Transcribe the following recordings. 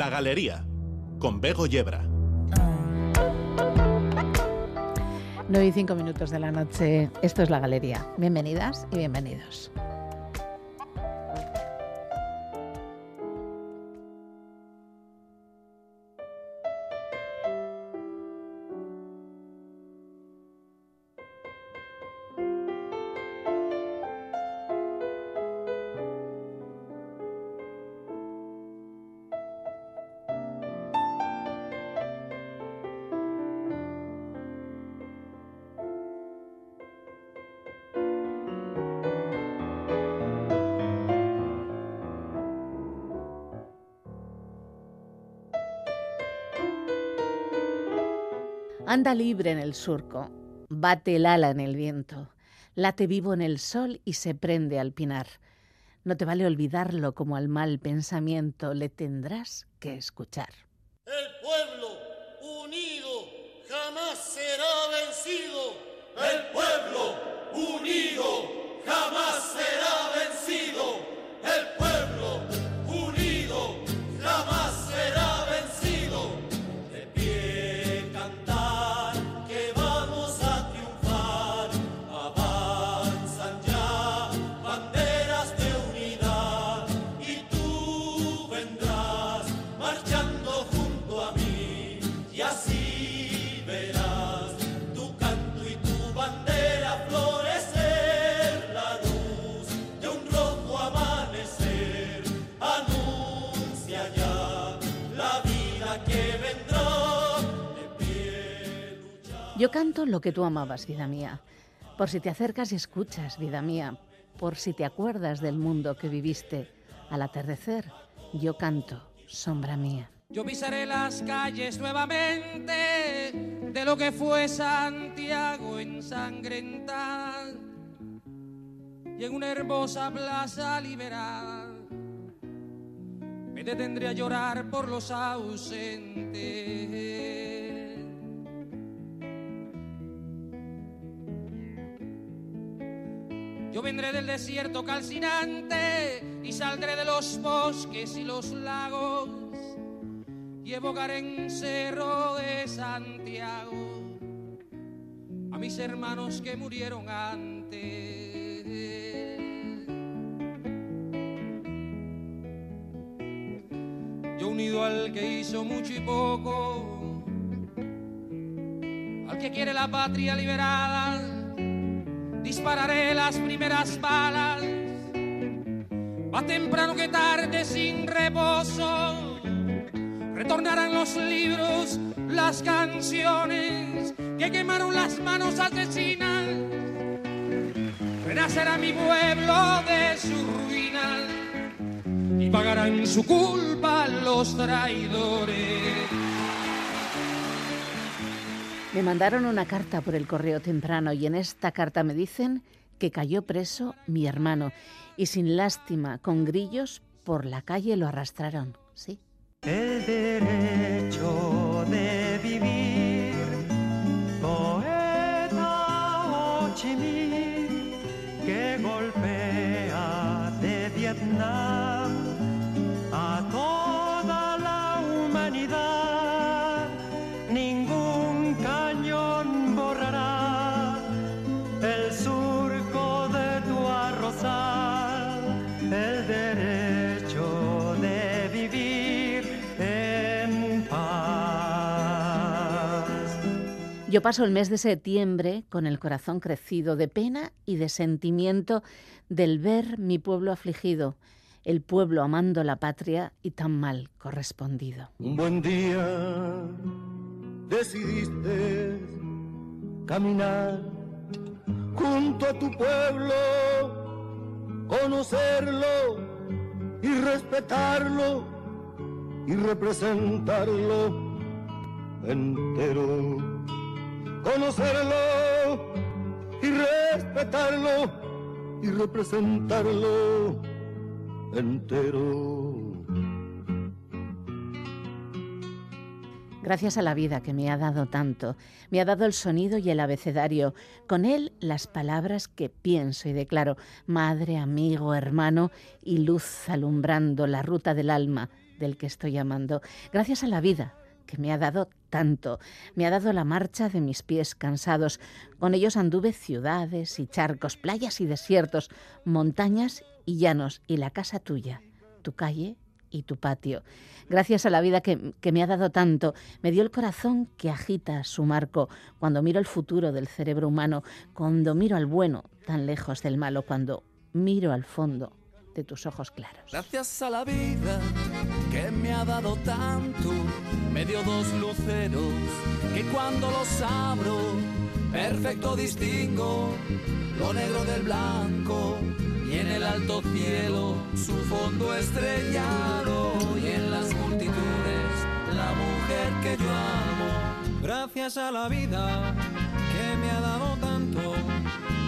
La Galería, con Bego Yebra. 9 y 5 minutos de la noche, esto es La Galería. Bienvenidas y bienvenidos. Anda libre en el surco, bate el ala en el viento, late vivo en el sol y se prende al pinar. No te vale olvidarlo como al mal pensamiento, le tendrás que escuchar. El pueblo unido jamás será vencido. El pueblo unido jamás será vencido. Lo que tú amabas, vida mía, por si te acercas y escuchas, vida mía, por si te acuerdas del mundo que viviste. Al atardecer, yo canto, sombra mía. Yo pisaré las calles nuevamente de lo que fue Santiago ensangrentada y en una hermosa plaza liberada me detendré a llorar por los ausentes. Yo vendré del desierto calcinante y saldré de los bosques y los lagos y evocaré en Cerro de Santiago a mis hermanos que murieron antes. Yo unido al que hizo mucho y poco, al que quiere la patria liberada, dispararé las primeras balas, más temprano que tarde sin reposo retornarán los libros, las canciones que quemaron las manos asesinas. Renacerá mi pueblo de su ruina y pagarán su culpa los traidores. Me mandaron una carta por el correo temprano y en esta carta me dicen que cayó preso mi hermano y sin lástima, con grillos, por la calle lo arrastraron. Sí. El derecho de vivir, poeta Yo paso el mes de septiembre con el corazón crecido de pena y de sentimiento del ver mi pueblo afligido, el pueblo amando la patria y tan mal correspondido. Un buen día decidiste caminar junto a tu pueblo, conocerlo y respetarlo y representarlo entero. Conocerlo y respetarlo y representarlo entero. Gracias a la vida que me ha dado tanto, me ha dado el sonido y el abecedario, con él las palabras que pienso y declaro, madre, amigo, hermano y luz alumbrando la ruta del alma del que estoy amando. Gracias a la vida que me ha dado tanto, me ha dado la marcha de mis pies cansados. Con ellos anduve ciudades y charcos, playas y desiertos, montañas y llanos, y la casa tuya, tu calle y tu patio. Gracias a la vida que, que, me ha dado tanto, me dio el corazón que agita su marco cuando miro el futuro del cerebro humano, cuando miro al bueno tan lejos del malo, cuando miro al fondo de tus ojos claros. Gracias a la vida que me ha dado tanto, me dio dos luceros que cuando los abro, perfecto distingo lo negro del blanco y en el alto cielo su fondo estrellado y en las multitudes la mujer que yo amo. Gracias a la vida que me ha dado tanto,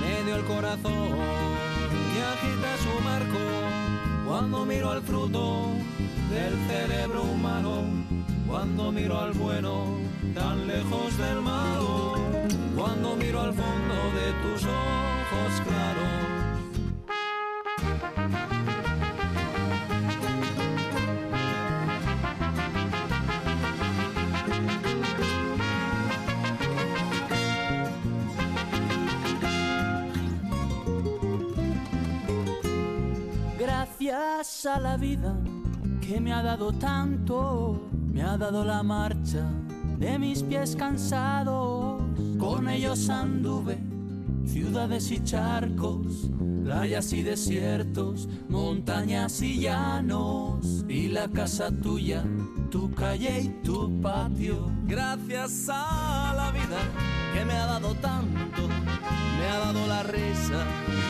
me dio el corazón cuando miro al fruto del cerebro humano, cuando miro al bueno tan lejos del malo, cuando miro al fondo de tus ojos claros. Gracias a la vida que me ha dado tanto, me ha dado la marcha de mis pies cansados. Con ellos anduve ciudades y charcos, playas y desiertos, montañas y llanos, y la casa tuya, tu calle y tu patio. Gracias a la vida que me ha dado tanto, me ha dado la risa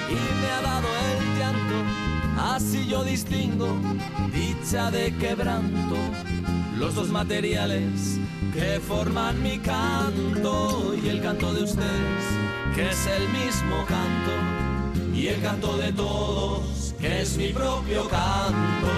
y me ha dado el llanto. Así yo distingo dicha de quebranto, los dos materiales que forman mi canto y el canto de ustedes, que es el mismo canto, y el canto de todos, que es mi propio canto.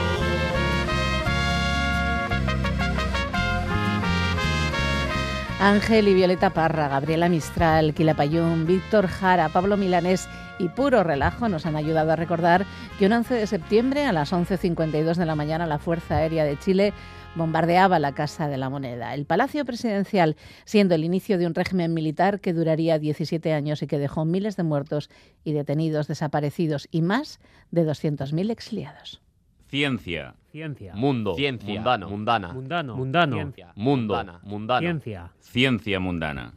Ángel y Violeta Parra, Gabriela Mistral, Quilapayún, Víctor Jara, Pablo Milanés y Puro Relajo nos han ayudado a recordar que un 11 de septiembre a las 11.52 de la mañana la Fuerza Aérea de Chile bombardeaba la Casa de la Moneda, el Palacio Presidencial, siendo el inicio de un régimen militar que duraría 17 años y que dejó miles de muertos y detenidos, desaparecidos y más de 200.000 exiliados. Ciencia. Ciencia. Mundo. Ciencia. Mundano. Mundana. Mundano. Mundano. Ciencia. Mundo. Mundana. Mundano. Ciencia. Ciencia mundana.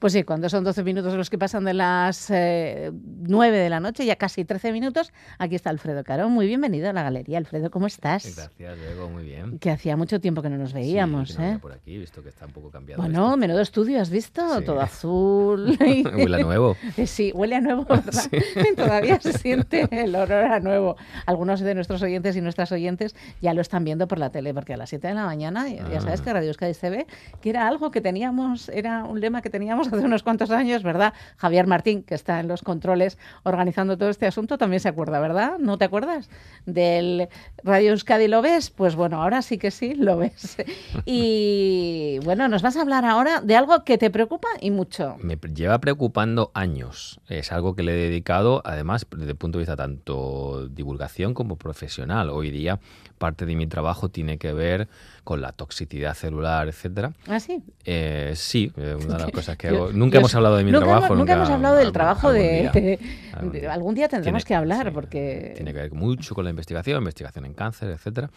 Pues sí, cuando son 12 minutos los que pasan de las eh, 9 de la noche, ya casi 13 minutos, aquí está Alfredo Caro. Muy bienvenido a la galería. Alfredo, ¿cómo estás? Gracias, Diego, muy bien. Que hacía mucho tiempo que no nos veíamos, sí, que no ¿eh? por aquí, visto que está un poco cambiado. Bueno, esto. menudo estudio, ¿has visto? Sí. Todo azul. Huele a nuevo. Sí, huele a nuevo, ¿verdad? Todavía se siente el olor a nuevo. Algunos de nuestros oyentes y nuestras oyentes ya lo están viendo por la tele, porque a las 7 de la mañana, ya ya sabes Ah. que Radio Euskadi se ve, que era algo que teníamos, era un lema que teníamos hace unos cuantos años, ¿verdad? Javier Martín, que está en los controles organizando todo este asunto, también se acuerda, ¿verdad? ¿No te acuerdas? Del Radio Euskadi, ¿lo ves? Pues bueno, ahora sí que sí, lo ves. Y bueno, nos vas a hablar ahora de algo que te preocupa y mucho. Me lleva preocupando años. Es algo que le he dedicado, además, desde el punto de vista tanto divulgación como profesional. Hoy día, parte de mi trabajo tiene que ver con la toxicidad celular, etcétera. ¿Ah, sí? Eh, sí, eh, una de las cosas que hago. Nunca yo- hemos hablado de mi nunca trabajo. Nunca hemos hablado del algún- trabajo algún de, día. de- Algún de- día. algún día tendremos Tiene- que hablar sí, porque Tiene que ver mucho con la investigación, investigación en cáncer, etcétera.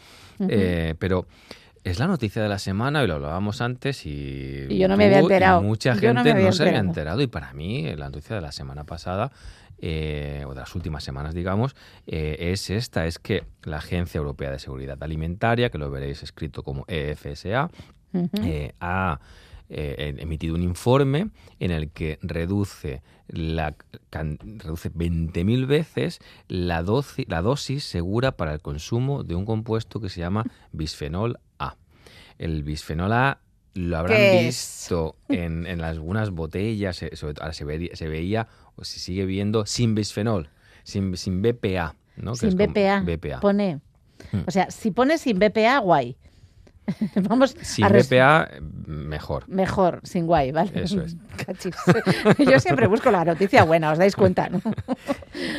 Eh, pero es la noticia de la semana y lo hablábamos antes y, Y yo no me había enterado. mucha gente no se había enterado. y para mí la noticia de la semana pasada eh, o de las últimas semanas, digamos, eh, es esta, es que la Agencia Europea de Seguridad Alimentaria, que lo veréis escrito como EFSA, eh, ha emitido un informe en el que reduce la reduce 20.000 veces la, la dosis segura para el consumo de un compuesto que se llama bisfenol A. El bisfenol A lo habrán visto en, en algunas botellas, se, se veía o se sigue viendo sin bisfenol, sin, sin BPA. ¿no? Que sin como BPA. BPA. Pone. Hmm. O sea, si pone sin BPA, guay. Vamos Sin a BPA, mejor. Mejor, sin guay, ¿vale? Eso es. Cachis. Yo siempre busco la noticia buena, os dais cuenta, ¿no?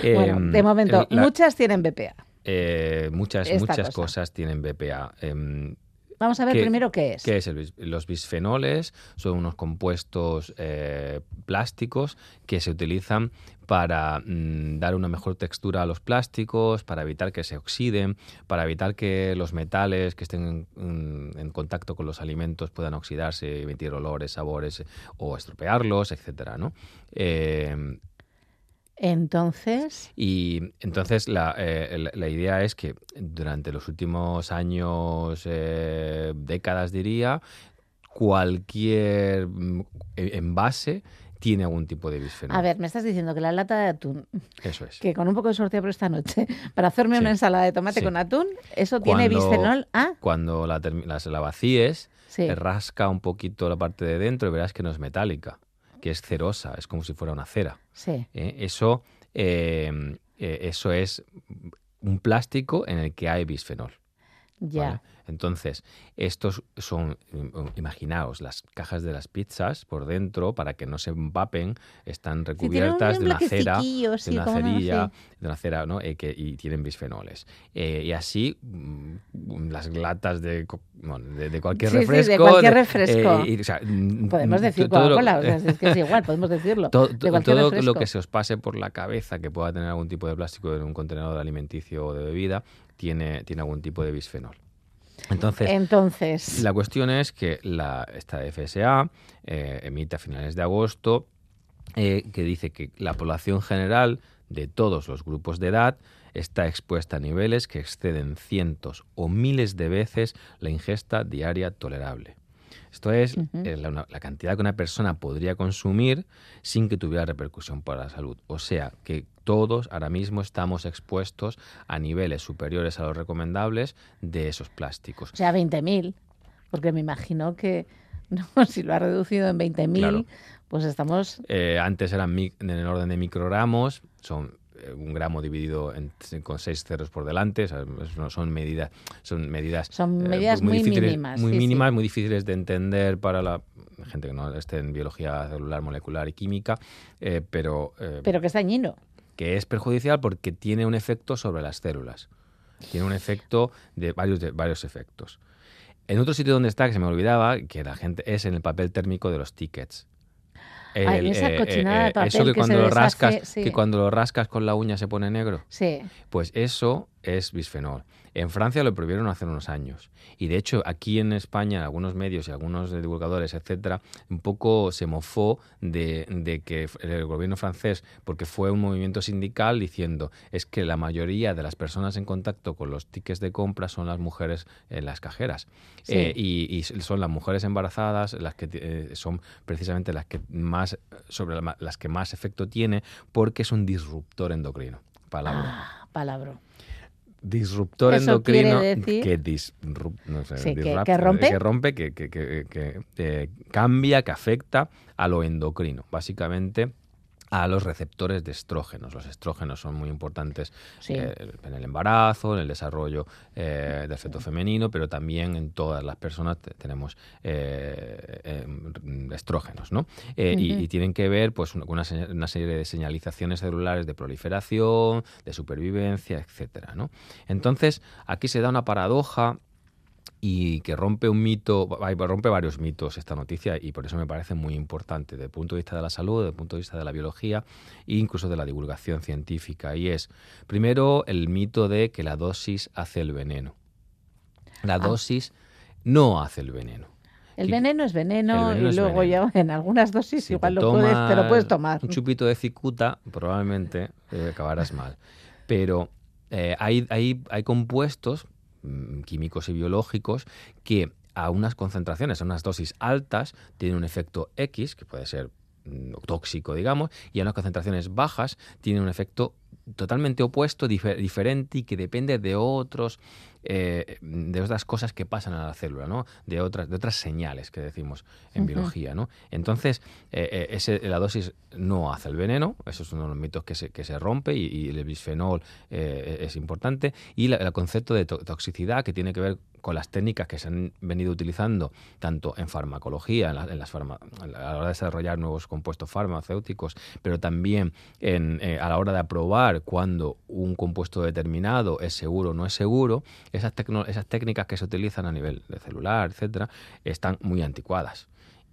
bueno, Em, de momento, la- muchas tienen BPA. eh, muchas Esta muchas cosa. cosas tienen BPA. Em, Vamos a ver ¿Qué- primero qué es. ¿Qué es el Los bisfenoles son unos compuestos eh, plásticos que se utilizan para mm, dar una mejor textura a los plásticos, para evitar que se oxiden, para evitar que los metales que estén en, en contacto con los alimentos puedan oxidarse, emitir olores, sabores eh, o estropearlos, etcétera, ¿no? Eh, Entonces, y entonces la, eh, la- la idea es que durante los últimos años, eh, décadas diría, cualquier mm, e- envase tiene algún tipo de bisfenol. a ver, me estás diciendo que la lata de atún, Eso es. que con un poco de suerte por esta noche, para hacerme una ensalada de tomate Sí. con atún, eso tiene bisfenol A. Cuando la, la, la vacíes, Sí. te rasca un poquito la parte de dentro y verás que no es metálica, que es cerosa, es como si fuera una cera. Sí. ¿eh? Eso, eh, eh, eso es un plástico en el que hay bisfenol. Ya. ¿vale? Entonces, estos son, im- imaginaos, las cajas de las pizzas por dentro, para que no se empapen, están recubiertas de una cera, de una cerilla, de una cera, ¿no? Eh, que, y tienen bisfenoles. Eh, y así, mm, las latas de, bueno, de, de cualquier Sí, sí, de refresco. cualquier refresco. eh, y, o sea, mm, Podemos mm, decir Coca-Cola, o sea, es que es igual, podemos decirlo. todo, to- refresco. lo que se os pase por la cabeza que pueda tener algún tipo de plástico en un contenedor alimenticio o de bebida tiene, tiene algún tipo de bisfenol. Entonces, Entonces, la cuestión es que la, esta FSA eh, emite a finales de agosto eh, que dice que la población general de todos los grupos de edad está expuesta a niveles que exceden cientos o miles de veces la ingesta diaria tolerable. Esto es eh, la, cantidad que una persona podría consumir sin que tuviera repercusión para la salud. O sea, que todos ahora mismo estamos expuestos a niveles superiores a los recomendables de esos plásticos. o sea, 20.000, porque me imagino que no, si lo ha reducido en 20.000, Claro. pues estamos... Eh, antes eran en el orden de microgramos, son un gramo dividido en- con seis ceros por delante, o sea, es- no son medidas, son medidas, Son eh, medidas muy difíciles, mínimas, muy sí, sí. mínimas, muy difíciles de entender para la gente que no esté en biología celular, molecular y química, eh, pero, eh, Pero que es dañino. que es perjudicial porque tiene un efecto sobre las células. Tiene un efecto de varios, de varios efectos. En otro sitio donde está, que se me olvidaba, que la gente es en el papel térmico de los tickets. Ay, esa cochinada de papel eso que, que cuando se lo deshace, rascas, sí. que cuando lo rascas con la uña se pone negro. Sí. Pues eso es bisfenol. En Francia lo prohibieron hace unos años. Y de hecho, aquí en España, en algunos medios y algunos divulgadores, etcétera, un poco se mofó de, de que el gobierno francés, porque fue un movimiento sindical diciendo es que la mayoría de las personas en contacto con los tickets de compra son las mujeres en las cajeras. Sí. Eh, y, y son las mujeres embarazadas las que eh, son precisamente las que más sobre la- las que más efecto tiene porque es un disruptor endocrino. Palabra Ah, palabra. Disruptor Eso endocrino decir- que, disrup- no sé, Sí, que- disrupt- que rompe. que rompe, que, que- que- que, eh, cambia, que afecta a lo endocrino, básicamente a los receptores de estrógenos. Los estrógenos son muy importantes Sí. eh, en el embarazo, en el desarrollo eh, del feto femenino, pero también en todas las personas te- tenemos eh, em, estrógenos, ¿no? Y, y tienen que ver pues, una, una una serie de señalizaciones celulares de proliferación, de supervivencia, etcétera, ¿no? Entonces, aquí se da una paradoja y que rompe un mito, rompe varios mitos esta noticia y por eso me parece muy importante desde el punto de vista de la salud, desde el punto de vista de la biología e incluso de la divulgación científica. Y es, primero, el mito de que la dosis hace el veneno. La Ah. dosis no hace el veneno. El veneno es veneno, y luego veneno. ya en algunas dosis Si igual te lo puedes, te lo puedes tomar. Un chupito de cicuta, probablemente eh, acabarás mal. Pero eh, hay, hay, hay compuestos químicos y biológicos que a unas concentraciones, a unas dosis altas, tienen un efecto X, que puede ser mm, tóxico, digamos, y a unas concentraciones bajas tienen un efecto totalmente opuesto, dife- diferente y que depende de otros eh, de otras cosas que pasan a la célula, ¿no? De otras, de otras señales que decimos en biología, ¿no? Entonces, eh, eh, ese, la dosis no hace el veneno, eso es uno de los mitos que se, que se rompe y, y el bisfenol eh, es importante. Y la- el concepto de to- toxicidad que tiene que ver con las técnicas que se han venido utilizando tanto en farmacología, en, la- en las farma- a la hora de desarrollar nuevos compuestos farmacéuticos, pero también en, eh, a la hora de aprobar cuando un compuesto determinado es seguro o no es seguro, esas, esas técnicas que se utilizan a nivel de celular, etcétera, están muy anticuadas.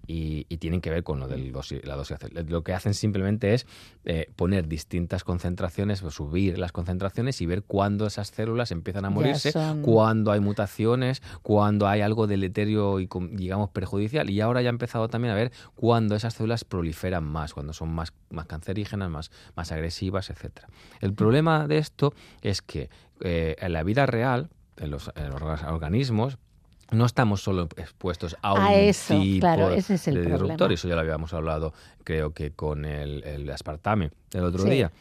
Y, y tienen que ver con lo de la dosis. Lo que hacen simplemente es eh, poner distintas concentraciones, o subir las concentraciones y ver cuándo esas células empiezan a morirse, son- cuándo hay mutaciones, cuándo hay algo deleterio y, digamos, perjudicial. Y ahora ya ha empezado también a ver cuándo esas células proliferan más, cuando son más, más cancerígenas, más, más agresivas, etc. El problema de esto es que eh, en la vida real, en los, en los orga- organismos, no estamos solo expuestos a, A un eso, tipo claro, ese es el de disruptor. problema. Eso ya lo habíamos hablado, creo que con el, el aspartame el otro Sí. día.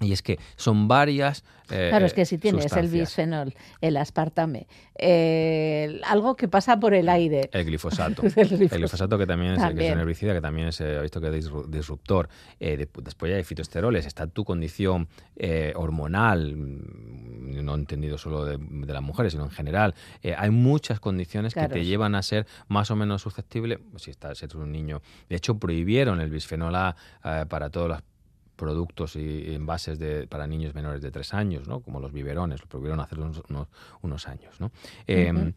Y es que son varias. eh, Claro, es que si tienes el bisfenol, el aspartame, eh, algo que pasa por el aire. El glifosato. El el, glifosato. que también es, que es También. un herbicida, que también es, eh, visto que es disru- disruptor. Eh, de- después ya hay fitoesteroles. Está tu condición eh, hormonal, mm, no entendido solo de, de las mujeres, sino en general. Hay muchas condiciones Claro. que te llevan a ser más o menos susceptible, si, estás, si eres un niño. De hecho, prohibieron el bisfenol A para todos los productos y envases de, para niños menores de tres años, ¿no? como los biberones, lo prohibieron hace unos, unos, unos años. ¿no? Eh, Ujú.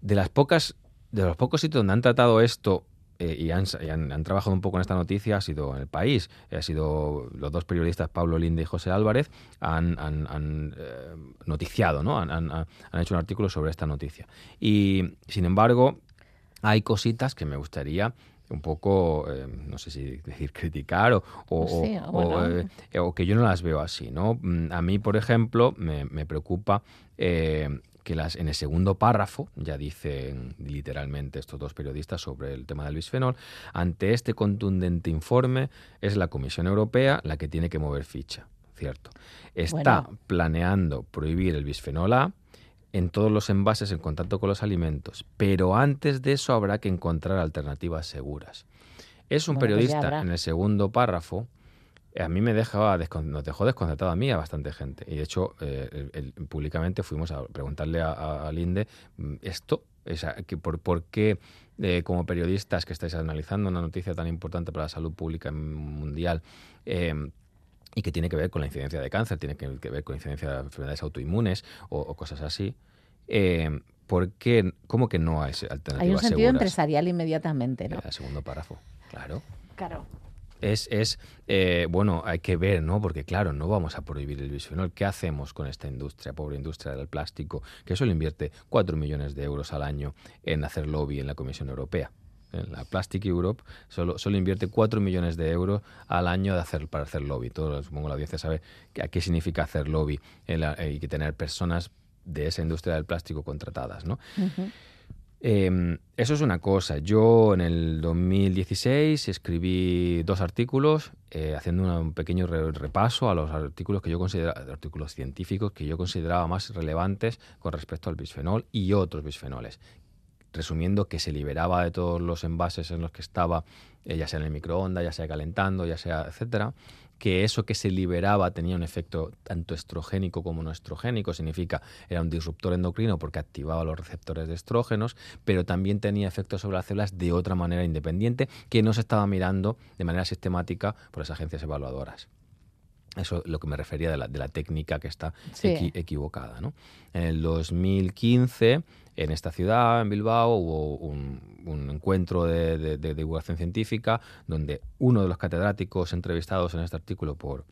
De las pocas, de los pocos sitios donde han tratado esto eh, y, han, y han- han trabajado un poco en esta noticia ha sido en el país. Ha sido los dos periodistas, Pablo Linde y José Álvarez, han, eh, noticiado, ¿no? Han hecho un artículo sobre esta noticia. Y sin embargo, hay cositas que me gustaría un poco, eh, no sé si decir criticar o, o- sí, o- bueno. o, eh, o que yo no las veo así, ¿no? Mm, A mí, por ejemplo, me, me preocupa eh, que las, en el segundo párrafo, ya dicen literalmente estos dos periodistas sobre el tema del bisfenol, ante este contundente informe es la Comisión Europea la que tiene que mover ficha, ¿cierto? Está Bueno. planeando prohibir el bisfenol A en todos los envases en contacto con los alimentos, pero antes de eso habrá que encontrar alternativas seguras. Es un Bueno, pues periodista en el segundo párrafo a mí me dejaba nos dejó desconcertado a mí a bastante gente. Y de hecho, eh, el- el- públicamente fuimos a preguntarle a, a- a Linde mm, esto, que por, por qué eh, como periodistas que estáis analizando una noticia tan importante para la salud pública mundial, eh, y que tiene que ver con la incidencia de cáncer, tiene que, ver con la incidencia de enfermedades autoinmunes o, o cosas así. Eh, ¿Por qué? ¿Cómo que no hay alternativas Hay un sentido seguras? empresarial inmediatamente, ¿no? El segundo párrafo, claro. Claro. Es, es eh, bueno, hay que ver, ¿no? Porque claro, no vamos a prohibir el bisfenol. ¿Qué hacemos con esta industria, pobre industria del plástico, que solo invierte 4 millones de euros al año en hacer lobby en la Comisión Europea? La Plastic Europe solo, solo invierte 4 millones de euros al año de hacer, para hacer lobby. Todo, supongo la audiencia sabe a qué significa hacer lobby la- y que tener personas de esa industria del plástico contratadas. Eh, eso es una cosa. Yo en el 2016 escribí dos artículos eh, haciendo una- un pequeño re- repaso a los artículos que yo consideraba, artículos científicos que yo consideraba más relevantes con respecto al bisfenol y otros bisfenoles. Resumiendo que se liberaba de todos los envases en los que estaba, eh, ya sea en el microondas, ya sea calentando, ya sea, etcétera, que eso que se liberaba tenía un efecto tanto estrogénico como no estrogénico, significa era un disruptor endocrino porque activaba los receptores de estrógenos, pero también tenía efectos sobre las células de otra manera independiente que no se estaba mirando de manera sistemática por las agencias evaluadoras. Eso es lo que me refería de la, de la técnica que está Sí. equi- equivocada. ¿no? En el 2015, en esta ciudad, en Bilbao, hubo un, un encuentro de, de- de divulgación científica donde uno de los catedráticos entrevistados en este artículo por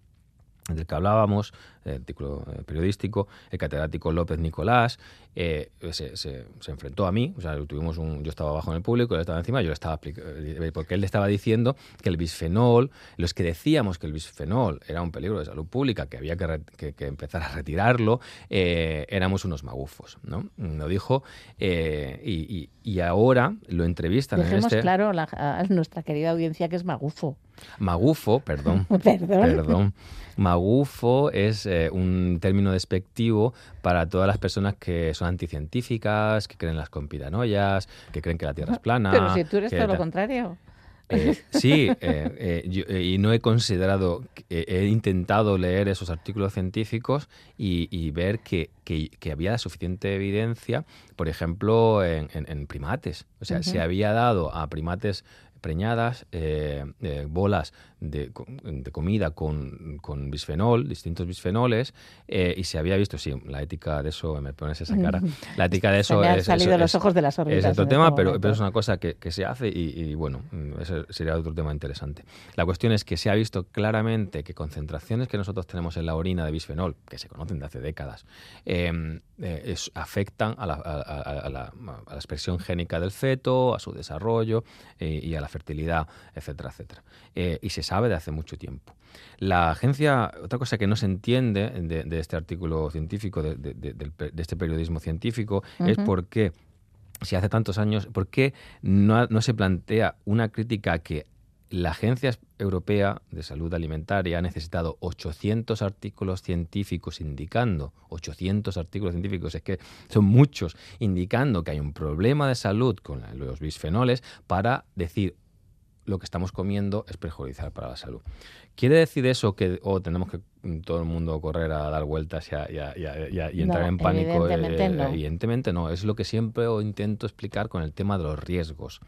del que hablábamos, el artículo eh, periodístico, el catedrático López Nicolás, eh, se, se- se enfrentó a mí, o sea, tuvimos un, yo estaba abajo en el público, él estaba encima, yo le estaba eh, porque él le estaba diciendo que el bisfenol, los que decíamos que el bisfenol era un peligro de salud pública, que había que, re- que- que empezar a retirarlo, eh, éramos unos magufos, ¿no? Lo dijo, eh, y, y- y ahora lo entrevistan en Dejemos este... claro la- a nuestra querida audiencia que es magufo. Magufo, perdón. Perdón. Perdón. magufo es un término despectivo para todas las personas que son anticientíficas, que creen en las conspiranoias, que creen que la Tierra es plana. Pero si tú eres todo lo contrario. Eh, sí, eh, eh, yo- y no he considerado, he intentado leer esos artículos científicos y, y ver que, que- que había suficiente evidencia, por ejemplo, en, en- en primates. O sea, se había dado a primates preñadas bolas de, de comida con, con bisfenol, distintos bisfenoles, eh, y se había visto, sí, la ética de eso, me pones esa cara, la ética de Se eso me han es, salido los es- ojos de las es órbitas otro en tema, este pero, pero es una cosa que, que se hace y, y, bueno, mm, ese sería otro tema interesante. La cuestión es que se ha visto claramente que concentraciones que nosotros tenemos en la orina de bisfenol, que se conocen de hace décadas, eh, eh, es- afectan a la, a- a- a la- a la expresión génica del feto, a su desarrollo eh, y a la fertilidad, etcétera, etcétera. Y se sabe de hace mucho tiempo. La agencia, otra cosa que no se entiende de, de este artículo científico, de, este periodismo científico, es por qué, si hace tantos años, por qué no, no se plantea una crítica que la Agencia Europea de Salud Alimentaria ha necesitado 800 artículos científicos indicando, 800 artículos científicos, es que son muchos, indicando que hay un problema de salud con los bisfenoles para decir lo que estamos comiendo es perjudicial para la salud. ¿Quiere decir eso que o tenemos que mm, todo el mundo correr a dar vueltas y, a- y a- y a- y a- y entrar No, en pánico? Eh, evidentemente no. Evidentemente no. Es lo que siempre intento explicar con el tema de los riesgos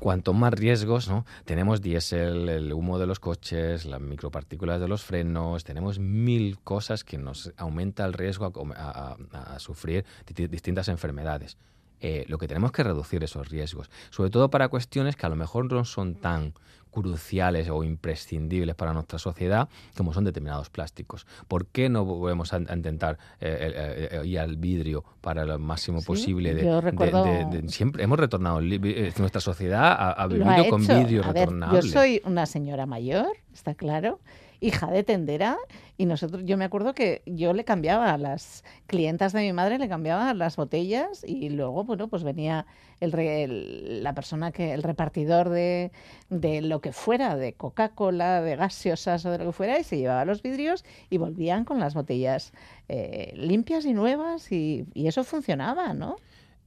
cuanto más riesgos, ¿no? Tenemos diésel, el humo de los coches, las micropartículas de los frenos, tenemos mil cosas que nos aumenta el riesgo a, a- sufrir di- distintas enfermedades. Eh, lo que tenemos que reducir esos riesgos, sobre todo para cuestiones que a lo mejor no son tan cruciales o imprescindibles para nuestra sociedad como son determinados plásticos. ¿Por qué no volvemos a, a intentar eh, eh, ir al vidrio para lo máximo Sí, posible? De, yo de- recuerdo- de- de- siempre hemos retornado, nuestra sociedad ha, ha vivido ha con vidrio A ver, yo soy una señora mayor, está claro, hija de tendera, y nosotros, yo me acuerdo que yo le cambiaba a las clientas de mi madre, le cambiaba las botellas y luego, bueno, pues venía el, el- la persona que, el repartidor de, de lo que fuera, de Coca-Cola, de gaseosas o de lo que fuera, y se llevaba los vidrios y volvían con las botellas eh, limpias y nuevas y, y eso funcionaba, ¿no?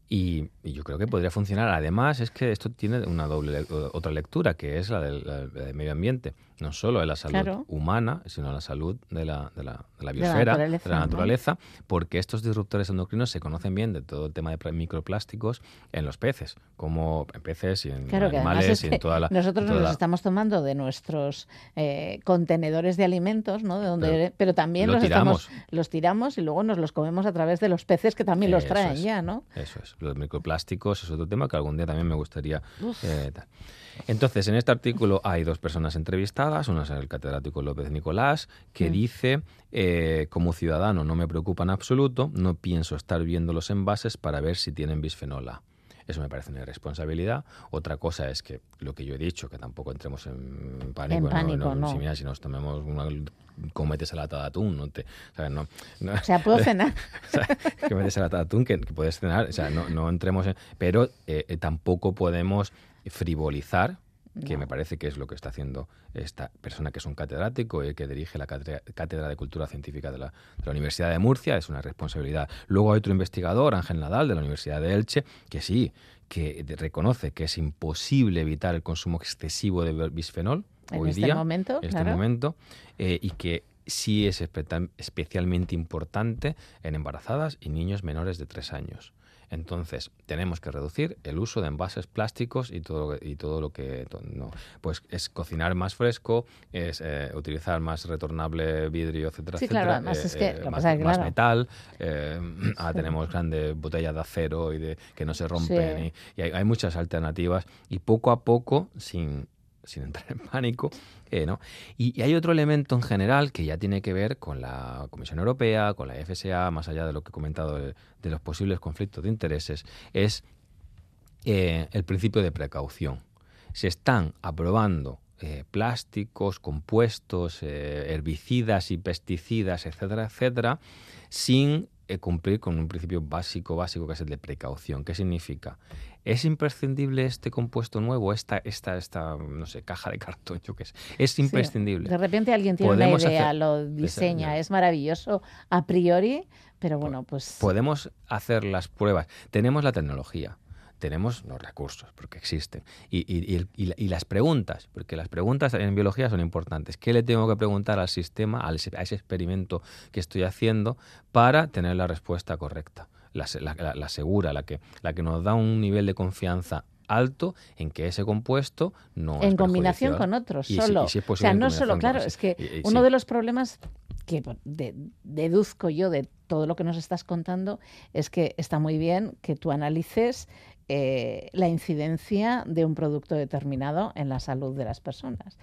Y, y yo creo que podría funcionar. Además, es que esto tiene una doble le- otra lectura, que es la del medio ambiente. No solo de la salud Claro. humana, sino la salud de la, de la, de la la biosfera, de la naturaleza, porque estos disruptores endocrinos se conocen bien de todo el tema de microplásticos en los peces, como en peces y en Claro animales es y en toda la... nosotros nos toda los la- estamos tomando de nuestros eh, contenedores de alimentos, ¿no? De donde, Pero pero, también lo los tiramos. estamos, los tiramos y luego nos los comemos a través de los peces que también los traen es. ya, ¿no? Eso es. Los microplásticos es otro tema que algún día también me gustaría. eh. Entonces, en este artículo hay dos personas entrevistadas. Una es el catedrático López Nicolás, que Mm. dice, eh, como ciudadano no me preocupa en absoluto, no pienso estar viendo los envases para ver si tienen bisfenol A. Eso me parece una irresponsabilidad. Otra cosa es que lo que yo he dicho, que tampoco entremos en pánico. En ¿no? pánico, no. Si, mira, si nos tomemos una, cometes a lata de atún, no te, ¿sabes? No, no- O sea, puedo cenar. o sea, que metes a lata de atún que, que puedes cenar, o sea, no, no entremos en... Pero eh, eh, tampoco podemos frivolizar, que No. me parece que es lo que está haciendo esta persona que es un catedrático y que dirige la cátedra, de Cultura Científica de la, de la Universidad de Murcia, es una responsabilidad. Luego hay otro investigador, Ángel Nadal, de la Universidad de Elche, que sí, que reconoce que es imposible evitar el consumo excesivo de bisfenol En hoy este día, momento, en este claro. momento, eh, y que sí es espe- especialmente importante en embarazadas y niños menores de tres años. Entonces, tenemos que reducir el uso de envases plásticos y todo, lo que- y todo lo que... to- No, pues es cocinar más fresco, es eh, utilizar más retornable vidrio, etcétera, Sí, etcétera. claro, además es que lo que más, pasa es que, más claro. metal. eh, Sí. tenemos grandes botellas de acero y de, que no se rompen. Sí. Y, y hay, hay muchas alternativas. Y poco a poco, sin, sin entrar en pánico, eh, ¿no? Y, hay otro elemento en general que ya tiene que ver con la Comisión Europea, con la FSA, más allá de lo que he comentado de, los posibles conflictos de intereses, es eh, el principio de precaución. Se están aprobando eh, plásticos, compuestos, herbicidas y pesticidas, etcétera, etcétera, sin cumplir con un principio básico, básico, que es el de precaución. ¿Qué significa? ¿Es imprescindible este compuesto nuevo, esta, esta, esta, no sé, caja de cartón, yo qué? Es Sí. imprescindible. De repente alguien tiene una idea, hacer- lo diseña, Exacto. es maravilloso a priori, pero bueno, pues Podemos hacer las pruebas. Tenemos la tecnología, tenemos los recursos, porque existen. Y, y- las preguntas, porque las preguntas en biología son importantes. ¿Qué le tengo que preguntar al sistema, a ese experimento que estoy haciendo, para tener la respuesta correcta? La, la- segura, la que, la que nos da un nivel de confianza alto en que ese compuesto no es en combinación con otros, Y si- solo. y si es o sea, no solo, claro, es que Y- uno sí. de los problemas que de- deduzco yo de todo lo que nos estás contando es que está muy bien que tú analices eh, la incidencia de un producto determinado en la salud de las personas.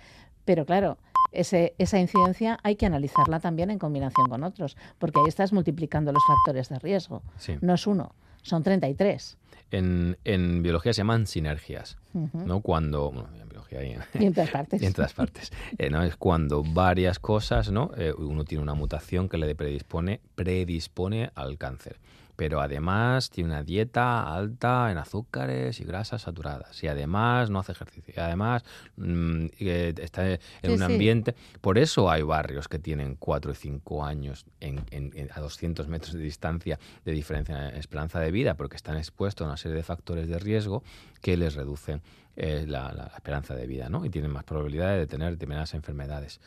Pero claro, ese- esa incidencia hay que analizarla también en combinación con otros, porque ahí estás multiplicando los factores de riesgo. Sí. No es uno, son 33. En, en biología se llaman sinergias. ¿no? Cuando, bueno, en biología hay- Y en todas partes. Y en todas partes. Eh, ¿no? Es cuando varias cosas, ¿no? Eh, uno tiene una mutación que le predispone, predispone al cáncer. Pero además tiene una dieta alta en azúcares y grasas saturadas. Y además no hace ejercicio. Y además mm, eh, está en Sí, un sí. ambiente. Por eso hay barrios que tienen 4 y 5 años en- en- en- a 200 metros de distancia de diferencia en esperanza de vida, porque están expuestos a una serie de factores de riesgo que les reducen eh, la, la esperanza de vida, ¿no? Y tienen más probabilidades de tener determinadas enfermedades.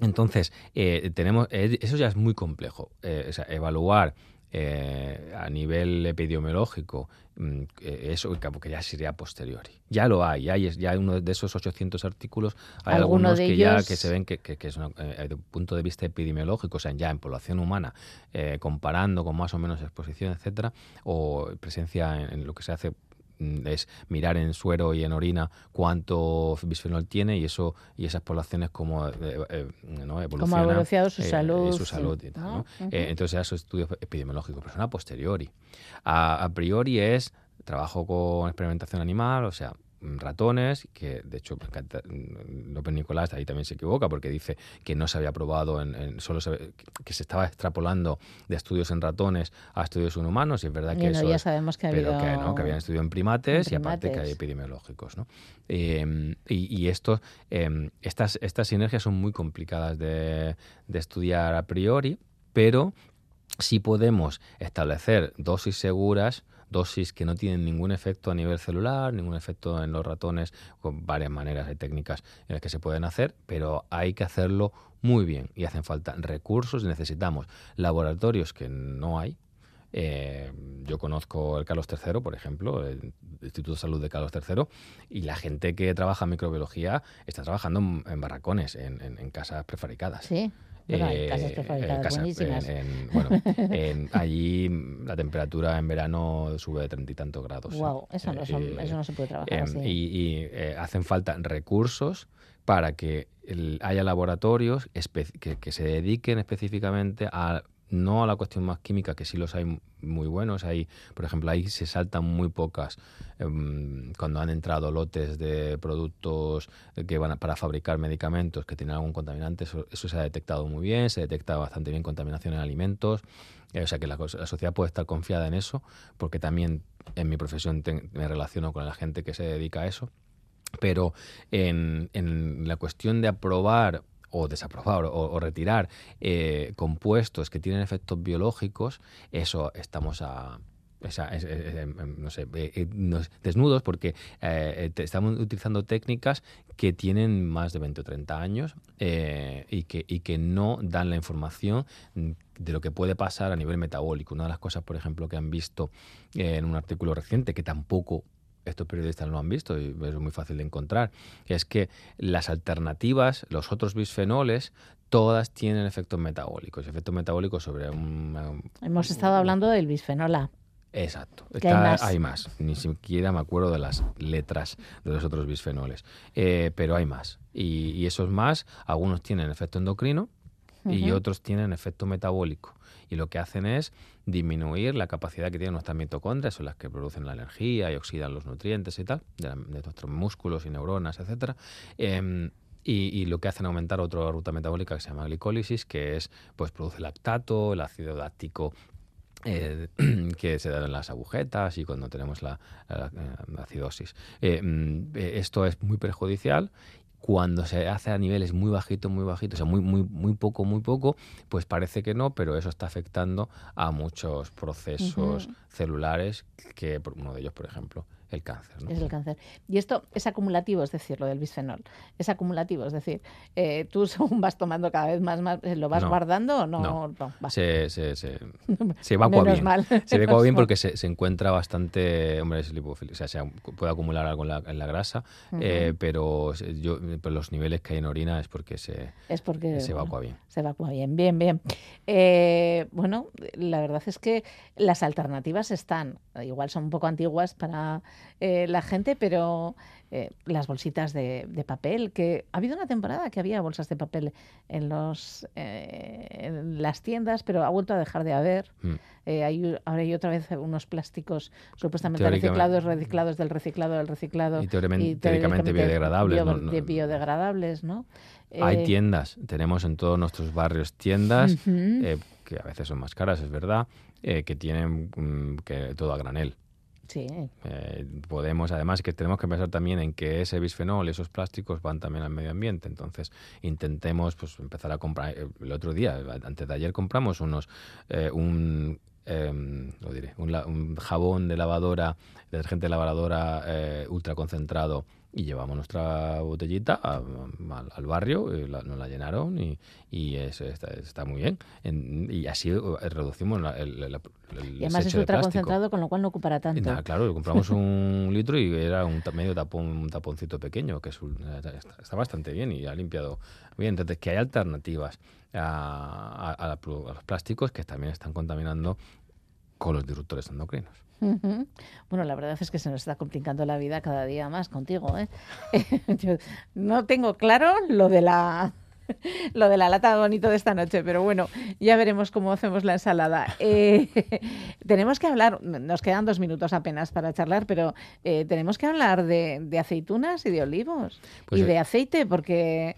Entonces, eh, tenemos, eh, eso ya es muy complejo. eh, o sea, evaluar eh, a nivel epidemiológico mm, eh, eso que ya sería posteriori. Ya lo hay, ya hay, ya uno de esos 800 artículos, hay Alguno algunos que ya que se ven que, que- que es una, eh, desde un punto de vista epidemiológico, o sea, ya en población humana, eh, comparando con más o menos exposición, etcétera, o presencia en, en lo que se hace es mirar en suero y en orina cuánto bisfenol tiene y eso y esas poblaciones como eh, eh, no evolucionan evolucionado su eh, salud, su salud y. Eh, entonces esos estudios epidemiológicos pero son a posteriori. A, a priori es trabajo con experimentación animal o sea mm, ratones, que de hecho mm, López Nicolás ahí también se equivoca porque dice que no se había probado en, en- solo se- que se estaba extrapolando de estudios en ratones a estudios en humanos y es verdad que no, eso ya es- sabemos que ha pero habido... que, ¿no? que habían estudiado en primates, en y aparte que hay epidemiológicos. ¿no? Eh, y y estos, eh, estas, estas sinergias son muy complicadas de, de estudiar a priori, pero sí podemos establecer dosis seguras, dosis que no tienen ningún efecto a nivel celular, ningún efecto en los ratones, con varias maneras y técnicas en las que se pueden hacer, pero hay que hacerlo muy bien y hacen falta recursos, necesitamos laboratorios que no hay. Eh, yo conozco el Carlos III, por ejemplo, el Instituto de Salud de Carlos III, y la gente que trabaja en microbiología está trabajando en, barracones, en, en- en casas prefabricadas. Sí, bueno, hay Eh, casas prefabricadas eh, casas, buenísimas. en- en- bueno, en- allí la temperatura en verano sube de treinta y tantos grados. Guau, eso no son- eso no se puede trabajar em, así. Y, y, eh, hacen falta recursos para que haya laboratorios que, que se dediquen específicamente a no a la cuestión más química, que sí los hay muy buenos. Hay, por ejemplo, ahí se saltan muy pocas em, cuando han entrado lotes de productos que van a- para fabricar medicamentos que tienen algún contaminante. Eso, se ha detectado muy bien, se detecta bastante bien contaminación en alimentos. Eh, o sea que la, sociedad puede estar confiada en eso, porque también en mi profesión me relaciono con la gente que se dedica a eso. Pero en la cuestión de aprobar o desaprobar o, retirar eh, compuestos que tienen efectos biológicos, eso estamos a, es- em, no sé, eh, eh, desnudos porque estamos utilizando técnicas que tienen más de 20 o 30 años y, que, no dan la información de lo que puede pasar a nivel metabólico. Una de las cosas, por ejemplo, que han visto en un artículo reciente, que tampoco estos periodistas lo han visto y es muy fácil de encontrar, es que las alternativas, los otros bisfenoles, todas tienen efectos metabólicos, efectos metabólicos sobre un... Hemos estado hablando del bisfenol A. Exacto. Hay más. hay más. Ni siquiera me acuerdo de las letras de los otros bisfenoles. Eh, pero hay más. Y, y esos más, algunos tienen efecto endocrino y otros tienen efecto metabólico. Y lo que hacen es disminuir la capacidad que tienen nuestras mitocondrias, son las que producen la energía y oxidan los nutrientes y tal, de, nuestros músculos y neuronas, etcétera. Em, y, lo que hacen aumentar otra ruta metabólica que se llama glicólisis, que es, pues produce lactato, el ácido láctico eh, que se dan en las agujetas y cuando tenemos la, la acidosis. Eh, mm, eh, esto es muy perjudicial. Cuando se hace a niveles muy bajitos, muy bajitos, o sea, muy, muy, muy poco, muy poco, pues parece que no, pero eso está afectando a muchos procesos celulares, que por- uno de ellos, por ejemplo, el cáncer. ¿no? Es el cáncer. Y esto es acumulativo, es decir, lo del bisfenol. Es acumulativo, es decir, eh, tú según vas tomando cada vez más, más eh, ¿lo vas No. guardando o no? No. Va. se, se, se, se evacua Menos bien. mal, Se evacua bien porque se, se encuentra bastante, hombre, es o sea, se puede acumular algo en la, en la grasa, eh, pero se- yo, pero los niveles que hay en orina es porque se, Es porque se bueno, evacua bien. Se evacúa bien, bien, bien. Eh, bueno, la verdad es que las alternativas están, igual son un poco antiguas para eh, la gente, pero eh, las bolsitas de, de papel, que ha habido una temporada que había bolsas de papel en, los, eh, en las tiendas, pero ha vuelto a dejar de haber. Mm. Eh, hay, ahora hay otra vez unos plásticos supuestamente reciclados, reciclados del reciclado del reciclado. Y teóricamente- teóricamente biodegradables, bio- no- no- de biodegradables, ¿no? Hay Eh, tiendas, tenemos en todos nuestros barrios tiendas, que a veces son más caras, es verdad, eh, que tienen mm, que todo a granel. Sí. Eh, podemos, además, que tenemos que pensar también en que ese bisfenol, esos plásticos van también al medio ambiente. Entonces, intentemos pues empezar a comprar. eh, El otro día, antes de ayer, compramos unos eh, un em, lo diré, un jabón de lavadora, detergente de lavadora eh, ultra concentrado y llevamos nuestra botellita a- al, al barrio, y la- nos la llenaron y, y eso está, está muy bien. En- y así eh, reducimos la- el, el- el Y además es desecho de ultra plástico. concentrado, con lo cual no ocupará tanto. nada, claro, compramos un litro y era un medio tapón, un taponcito pequeño, que es un- está, está bastante bien y ha limpiado bien. Entonces, que hay alternativas a, a los plásticos que también están contaminando con los disruptores endocrinos. Bueno, la verdad es que se nos está complicando la vida cada día más contigo. ¿eh? Yo no tengo claro lo de la lo de la lata bonito de esta noche, pero bueno, ya veremos cómo hacemos la ensalada. Eh, tenemos que hablar, nos quedan dos minutos apenas para charlar, pero eh, tenemos que hablar de, de aceitunas y de olivos Pues, y eh, de aceite, porque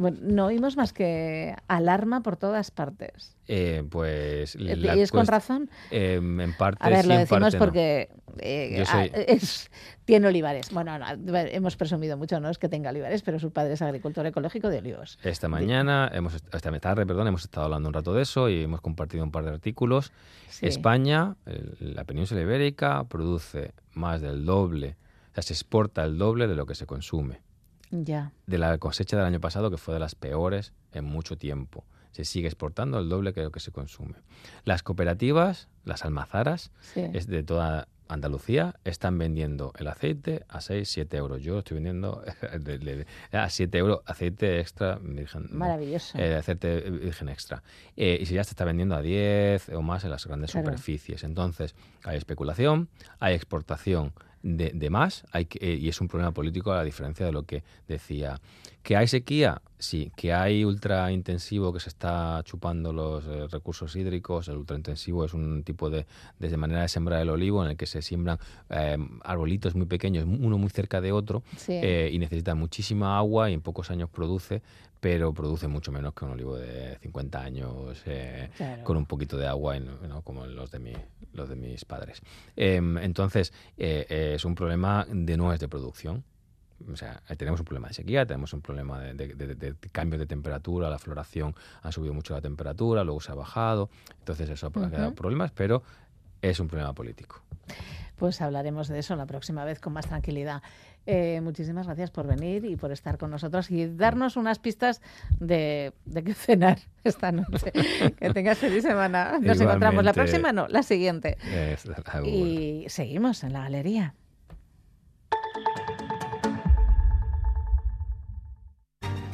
bueno, no oímos más que alarma por todas partes. Eh, pues Eh, la ¿Y es con razón? em, en parte A ver, sí, lo decimos parte no. porque eh, soy- es- tiene olivares. Bueno, no, hemos presumido mucho, no es que tenga olivares, pero su padre es agricultor ecológico de olivos. Esta mañana, hemos, est- esta tarde, perdón, hemos estado hablando un rato de eso y hemos compartido un par de artículos. Sí. España, la península ibérica, produce más del doble, o sea, se exporta el doble de lo que se consume. Ya. De la cosecha del año pasado, que fue de las peores en mucho tiempo. Se sigue exportando el doble que lo que se consume. Las cooperativas, las almazaras, Sí. es de toda Andalucía, están vendiendo el aceite a 6, 7 euros. Yo lo estoy vendiendo a 7 euros aceite extra virgen. Maravilloso. Eh, aceite virgen extra. Eh, y si ya se está vendiendo a 10 o más en las grandes Claro. superficies. Entonces, hay especulación, hay exportación de, de más, hay que- eh, y es un problema político a la diferencia de lo que decía. ¿Que hay sequía? Sí. ¿Que hay ultra intensivo que se está chupando los eh, recursos hídricos? El ultra intensivo es un tipo de, de manera de sembrar el olivo en el que se siembran eh, arbolitos muy pequeños, uno muy cerca de otro, Sí. eh, y necesita muchísima agua y en pocos años produce, pero produce mucho menos que un olivo de 50 años eh, Claro. con un poquito de agua, y no- ¿no? como los de, mi, los de mis padres. Em, entonces, eh, eh, es un problema de no es de producción. O sea, tenemos un problema de sequía, tenemos un problema de, de, de- de cambio de temperatura, la floración ha subido mucho la temperatura, luego se ha bajado, entonces eso ha creado problemas, pero es un problema político. Pues hablaremos de eso la próxima vez con más tranquilidad. Eh, muchísimas gracias por venir y por estar con nosotros y darnos unas pistas de, de qué cenar esta noche. que tengas feliz semana. Nos encontramos la próxima, no, la siguiente. Es-. Y seguimos en la galería.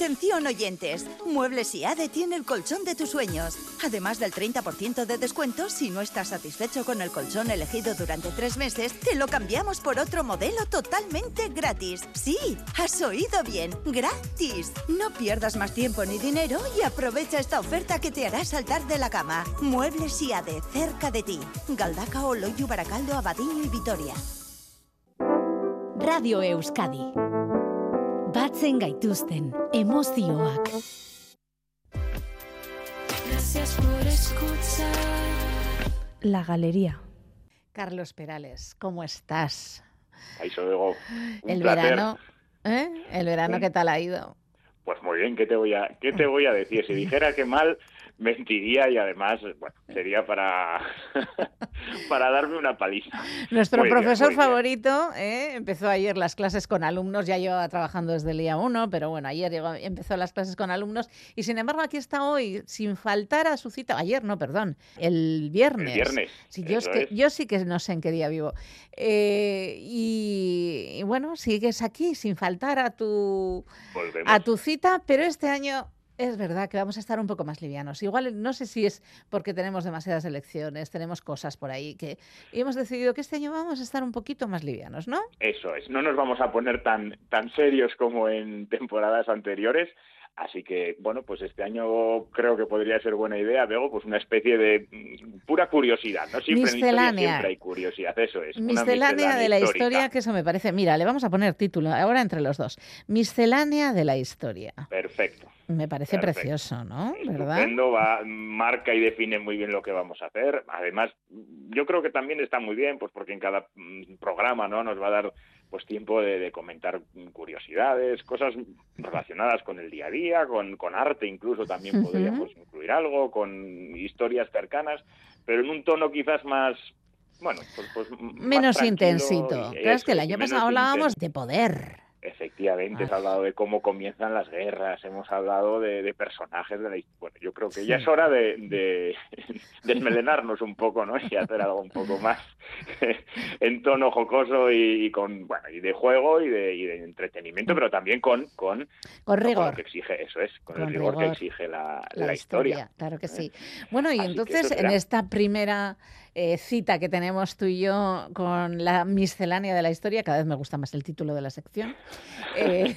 Atención oyentes, Muebles y ADE tiene el colchón de tus sueños. Además del 30% de descuento, si no estás satisfecho con el colchón elegido durante tres meses, te lo cambiamos por otro modelo totalmente gratis. Sí, has oído bien, gratis. No pierdas más tiempo ni dinero y aprovecha esta oferta que te hará saltar de la cama. Muebles y ADE, cerca de ti. Galdacao, Loyu, Baracaldo, Abadiño y Vitoria. Radio Euskadi. Batzen gaituzten emozioak. Gracias por escuchar. La galería. Carlos Perales, ¿cómo estás? Ahí Diego. Un El placer. verano, ¿eh? El verano, ¿qué tal ha ido? Pues muy bien, ¿qué te voy a, qué te voy a decir? Si dijera que mal, mentiría y además, bueno, sería para, para darme una paliza. Nuestro Muy profesor bien. favorito ¿eh? empezó ayer las clases con alumnos, ya lleva trabajando desde el día uno, pero bueno, ayer llegó- empezó las clases con alumnos y sin embargo aquí está hoy sin faltar a su cita, ayer no, perdón, el viernes. El viernes, Sí, yo, es eso que, es. yo sí que no sé en qué día vivo. Eh, y, y bueno, sigues aquí sin faltar a tu, Volvemos. a tu cita, pero este año es verdad que vamos a estar un poco más livianos. Igual no sé si es porque tenemos demasiadas elecciones, tenemos cosas por ahí que y hemos decidido que este año vamos a estar un poquito más livianos, ¿no? Eso es, no nos vamos a poner tan, tan serios como en temporadas anteriores. Así que, bueno, pues este año creo que podría ser buena idea, Bego, pues una especie de mm, pura curiosidad, ¿no? Siempre en historia Miscelánea. siempre hay curiosidad, eso es. Miscelánea de la histórica. historia, que eso me parece. Mira, le vamos a poner título ahora entre los dos. Miscelánea de la historia. Perfecto. Me parece Perfecto. precioso, ¿no? ¿Verdad? Estupendo, va, marca y define muy bien lo que vamos a hacer. Además, yo creo que también está muy bien, pues porque en cada mm, programa no nos va a dar pues tiempo de, de comentar curiosidades, cosas relacionadas con el día a día, con, con arte incluso también podríamos incluir algo, con historias cercanas, pero en un tono quizás más, bueno, pues, pues Menos intensito. Claro, es que el año pasado hablábamos de poder. Efectivamente, se ha hablado de cómo comienzan las guerras, hemos hablado de, de personajes de la Bueno, yo creo que ya es hora de, de desmelenarnos un poco, ¿no? Y hacer algo un poco más en tono jocoso y, y con, bueno, y de juego y de, y de entretenimiento, pero también con, con, Con con rigor. lo que exige, eso es, con, Con el rigor, que exige la, La, la historia. Claro que ¿eh? sí. Bueno, y Así entonces en esta primera eh, cita que tenemos tú y yo con la miscelánea de la historia, cada vez me gusta más el título de la sección. eh,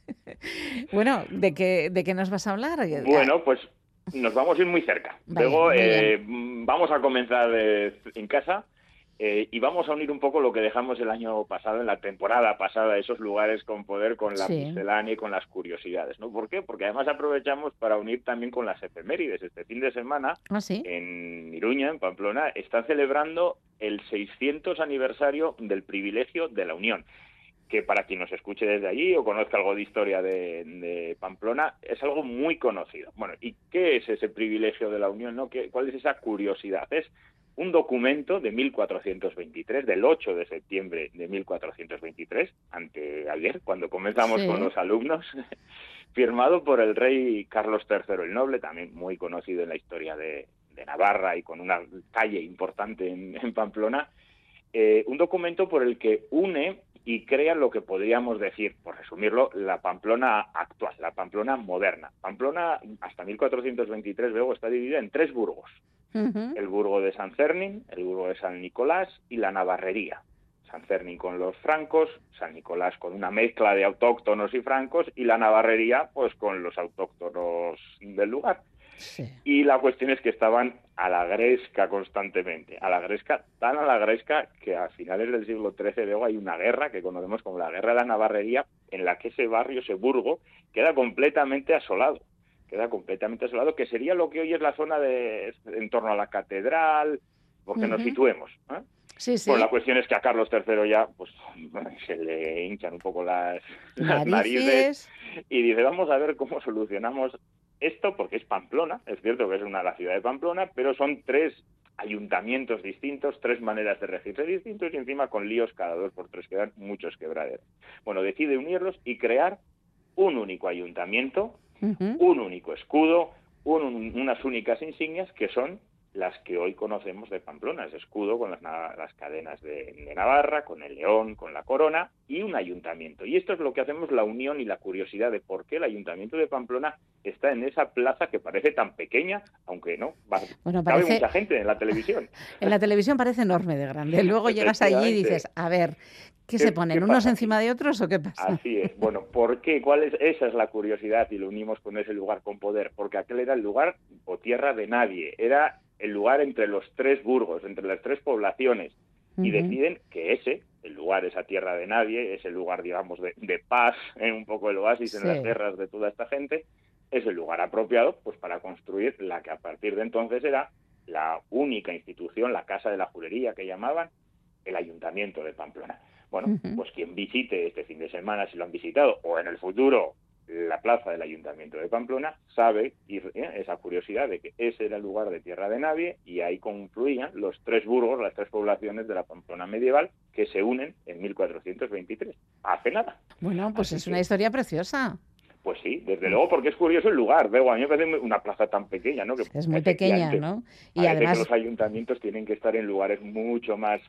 bueno, ¿de qué, ¿de qué nos vas a hablar? Bueno, pues nos vamos a ir muy cerca. Vale, Luego eh, vamos a comenzar eh, en casa eh, y vamos a unir un poco lo que dejamos el año pasado, en la temporada pasada, esos lugares con poder, con la Sí. miscelánea y con las curiosidades. ¿no? ¿Por qué? Porque además aprovechamos para unir también con las efemérides. Este fin de semana ¿Ah, sí? en Iruña, en Pamplona, están celebrando el 600 aniversario del privilegio de la Unión que para quien nos escuche desde allí o conozca algo de historia de, de Pamplona, es algo muy conocido. Bueno, ¿y qué es ese privilegio de la Unión? No? ¿Qué- ¿Cuál es esa curiosidad? Es un documento de 1423, del 8 de septiembre de 1423, ante ayer, cuando comenzamos Sí. con los alumnos, firmado por el rey Carlos III el Noble, también muy conocido en la historia de, de Navarra y con una calle importante en, en Pamplona, eh, un documento por el que une y crea lo que podríamos decir, por resumirlo, la Pamplona actual, la Pamplona moderna. Pamplona, hasta 1423, luego está dividida en tres burgos. El burgo de San Cernin, el burgo de San Nicolás y la Navarrería. San Cernin con los francos, San Nicolás con una mezcla de autóctonos y francos y la Navarrería pues con los autóctonos del lugar. Y la cuestión es que estaban a la gresca constantemente, a la gresca, tan a la gresca que a finales del siglo XIII luego hay una guerra que conocemos como la Guerra de la Navarrería, en la que ese barrio, ese burgo, queda completamente asolado, queda completamente asolado, que sería lo que hoy es la zona de en torno a la catedral, porque nos situemos. ¿eh? Sí, sí. Bueno, la cuestión es que a Carlos III ya pues se le hinchan un poco las, las Narices. narices y dice, vamos a ver cómo solucionamos esto, porque es Pamplona, es cierto que es una la ciudad de Pamplona, pero son tres ayuntamientos distintos, tres maneras de regirse distintos y encima con líos cada dos por tres quedan muchos quebraderos. Bueno, decide unirlos y crear un único ayuntamiento, un único escudo, un- unas únicas insignias que son las que hoy conocemos de Pamplona, ese escudo con las, las cadenas de, de Navarra, con el león, con la corona y un ayuntamiento. Y esto es lo que hacemos la unión y la curiosidad de por qué el ayuntamiento de Pamplona está en esa plaza que parece tan pequeña, aunque no, va, Bueno, cabe parece- mucha gente en la televisión. En la televisión parece enorme de grande. Luego llegas allí y dices, a ver, ¿qué, ¿Qué- se ponen? qué ¿Unos pasa encima de otros o qué pasa? Así es. Bueno, ¿por qué? ¿Cuál es? Esa es la curiosidad y lo unimos con ese lugar con poder, porque aquel era el lugar o tierra de nadie, era el lugar entre los tres burgos, entre las tres poblaciones, y deciden que ese, el lugar, esa tierra de nadie, ese lugar, digamos, de, de paz, en un poco el oasis en las tierras de toda esta gente, es el lugar apropiado pues para construir la que a partir de entonces era la única institución, la Casa de la Jurería que llamaban, el Ayuntamiento de Pamplona. Bueno, pues quien visite este fin de semana, si lo han visitado, o en el futuro la plaza del Ayuntamiento de Pamplona, sabe y eh, esa curiosidad de que ese era el lugar de tierra de nadie y ahí confluían los tres burgos, las tres poblaciones de la Pamplona medieval que se unen en 1423. Hace nada. Bueno, pues Así es que- una historia preciosa. Pues sí, desde luego, porque es curioso el lugar. Veo, a mí me parece una plaza tan pequeña, ¿no? Que Es muy pequeña, ¿no? Y además, los ayuntamientos tienen que estar en lugares mucho más,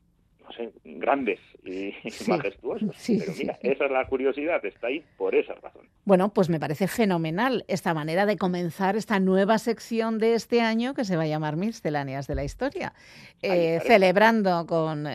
no sé, grandes y Sí. majestuosos. Sí, Pero mira, sí. esa es la curiosidad, está ahí por esa razón. bueno, pues me parece fenomenal esta manera de comenzar esta nueva sección de este año que se va a llamar Misceláneas de la Historia, eh, celebrando con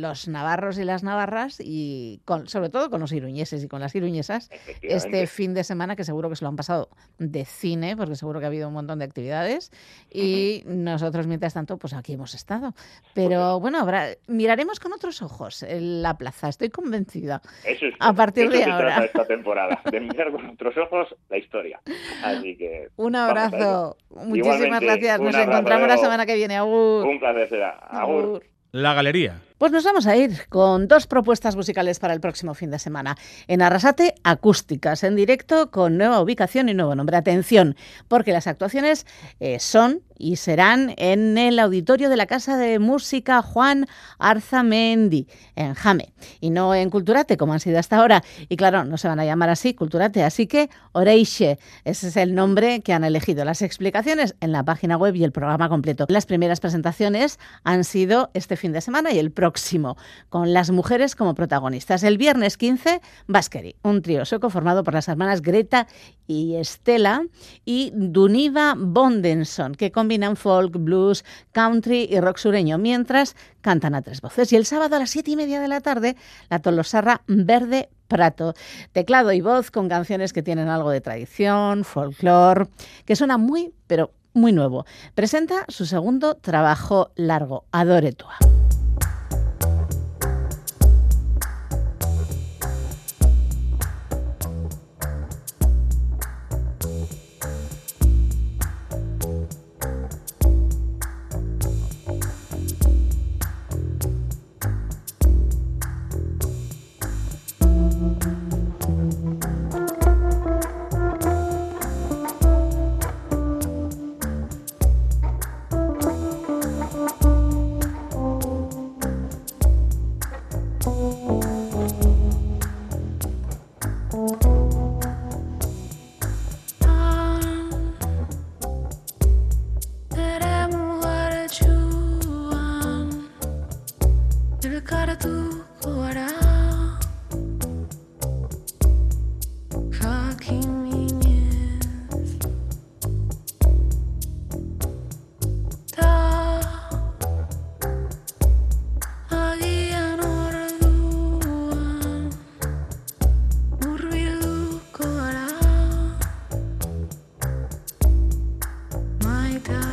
los navarros y las navarras y con, sobre todo con los iruñeses y con las iruñesas este fin de semana que seguro que se lo han pasado de cine porque seguro que ha habido un montón de actividades y nosotros mientras tanto pues aquí hemos estado. Pero bueno, habrá, miraremos con otros ojos en la plaza, estoy convencida. Eso es A partir eso de se ahora. trata esta temporada, de mirar con otros ojos la historia. Así que Un abrazo. Muchísimas Igualmente, gracias. Nos abrazo, encontramos la semana que viene. Agur. Un placer será. Agur. La galería. Pues nos vamos a ir con dos propuestas musicales para el próximo fin de semana. En Arrasate, acústicas en directo con nueva ubicación y nuevo nombre. Atención, porque las actuaciones eh, son y serán en el auditorio de la Casa de Música Juan Arzamendi, en Jame, y no en Culturate, como han sido hasta ahora. Y claro, no se van a llamar así, Culturate, así que Oreixe, ese es el nombre que han elegido. Las explicaciones en la página web y el programa completo. Las primeras presentaciones han sido este fin de semana y el próximo, con las mujeres como protagonistas. El viernes 15, Baskeri, un trío sueco formado por las hermanas Greta y Estela y Duniva Bondenson, que combinan folk, blues, country y rock sureño, mientras cantan a tres voces. Y el sábado a las siete y media de la tarde, la Tolosarra Verde Prato. Teclado y voz con canciones que tienen algo de tradición, folclore, que suena muy, pero muy nuevo. Presenta su segundo trabajo largo, Adore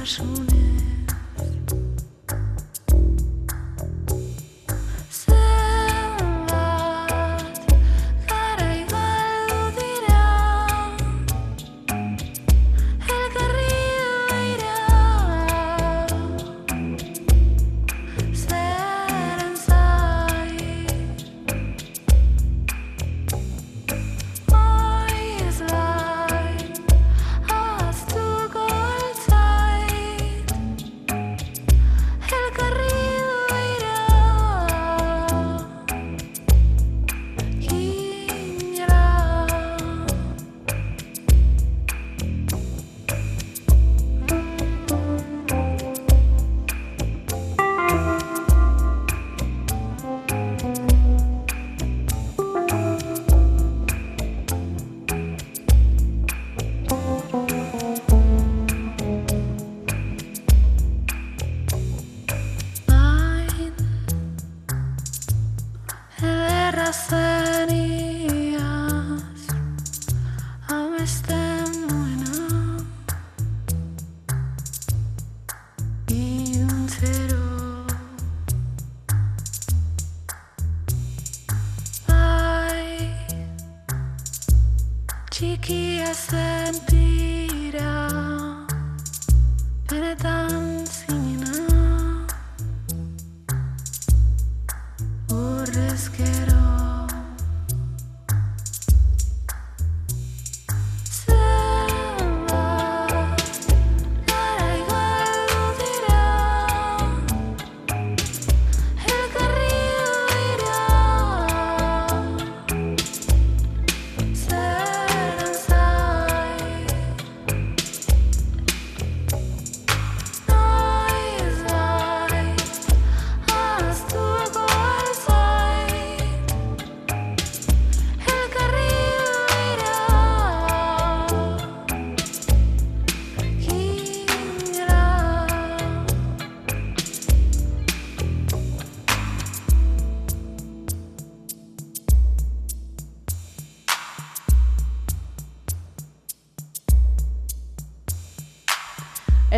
树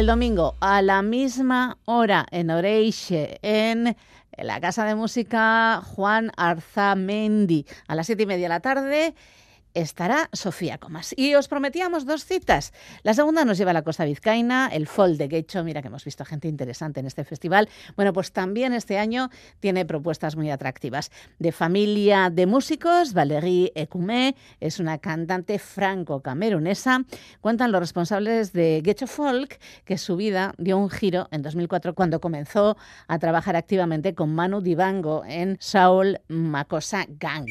El domingo a la misma hora en Oreixe, en la Casa de Música Juan Arzamendi, a las siete y media de la tarde. Estará Sofía Comas. Y os prometíamos dos citas. La segunda nos lleva a la costa vizcaína, el Fol de Guecho. Mira que hemos visto gente interesante en este festival. Bueno, pues también este año tiene propuestas muy atractivas. De familia de músicos, Valérie Ecumé es una cantante franco-camerunesa. Cuentan los responsables de Guecho Folk que su vida dio un giro en 2004 cuando comenzó a trabajar activamente con Manu Dibango en Saul Makosa Gang.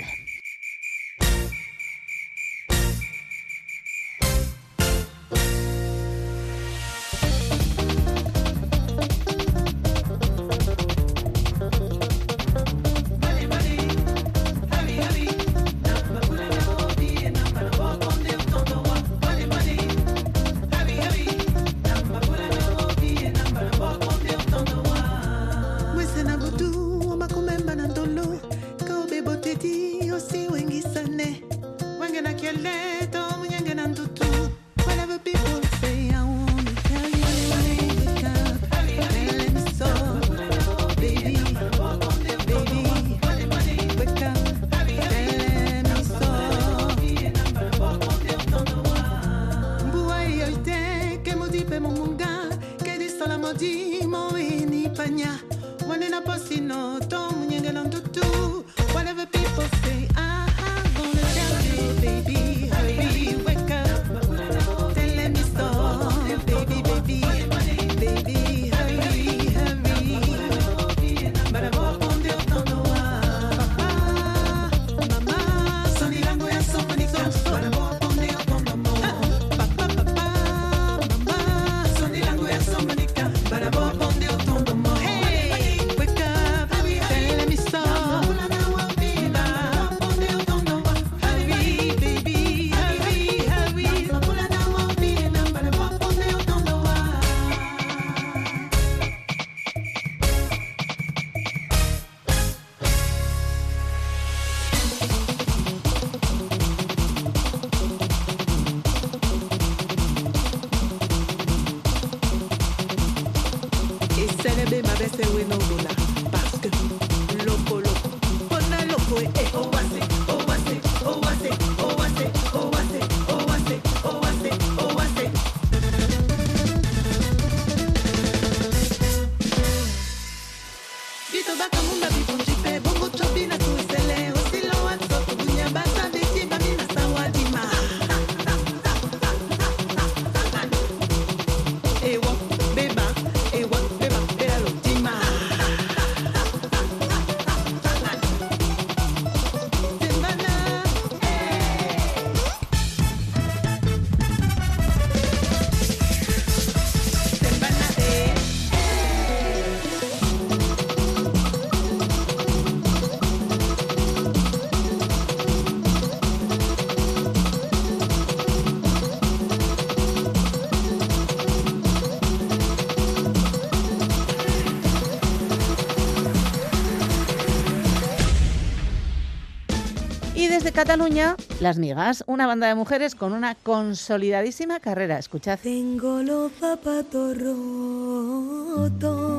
Cataluña, Las Migas, una banda de mujeres con una consolidadísima carrera. Escuchad. Tengo los zapatos rotos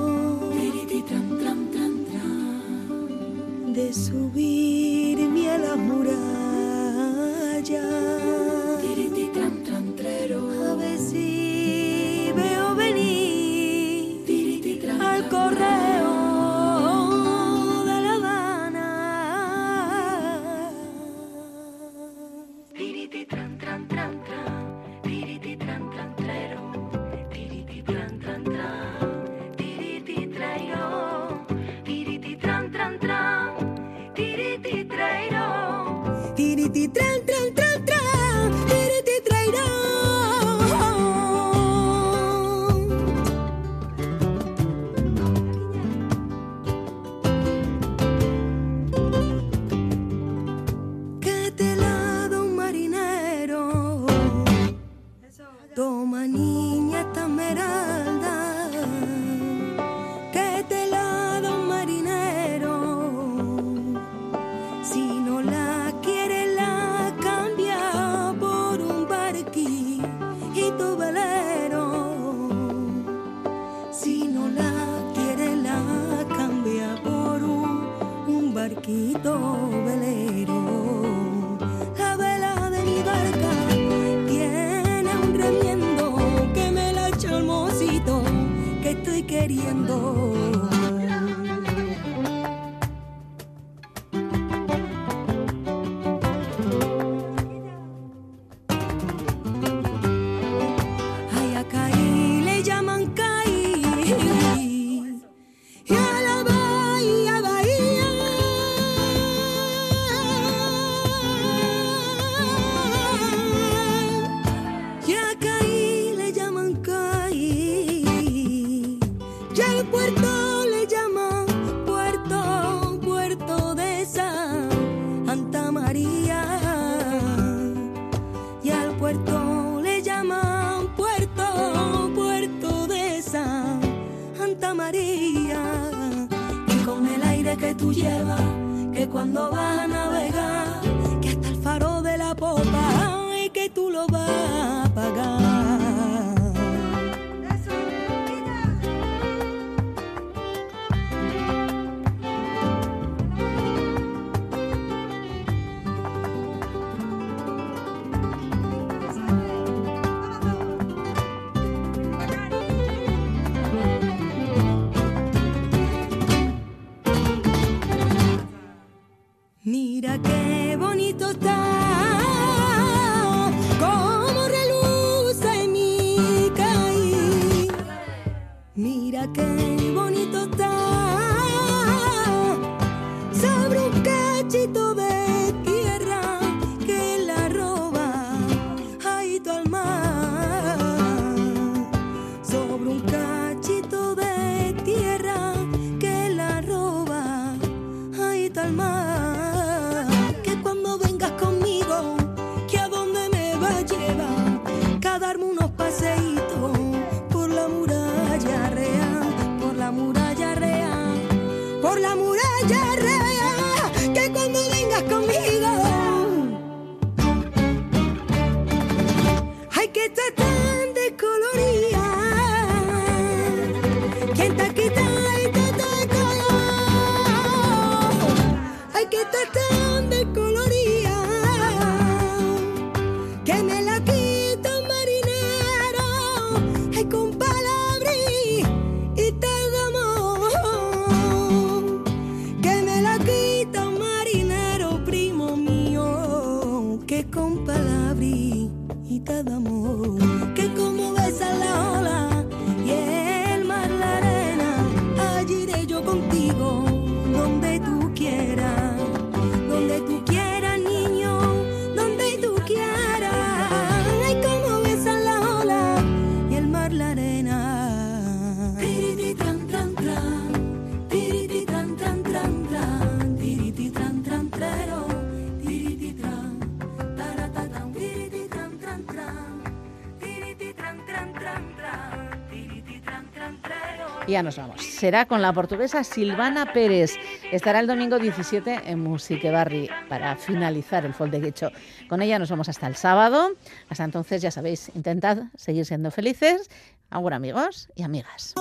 copa y que tú lo vas. que con palabritas de amor, que como besa la ola ya nos vamos. Será con la portuguesa Silvana Pérez. Estará el domingo 17 en Musique Barri para finalizar el Folde Guecho. Con ella nos vamos hasta el sábado. Hasta entonces, ya sabéis, intentad seguir siendo felices. Agur amigos y amigas.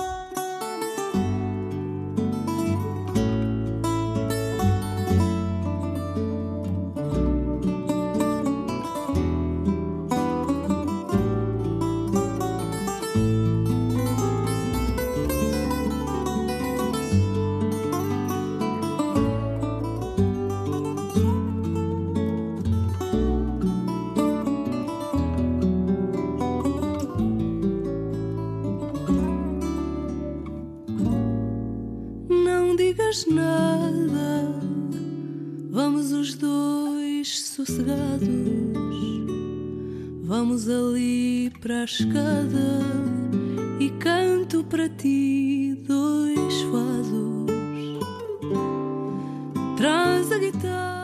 Digas nada, vamos os dois sossegados. Vamos ali para a escada e canto para ti dois fados. Traz a guitarra.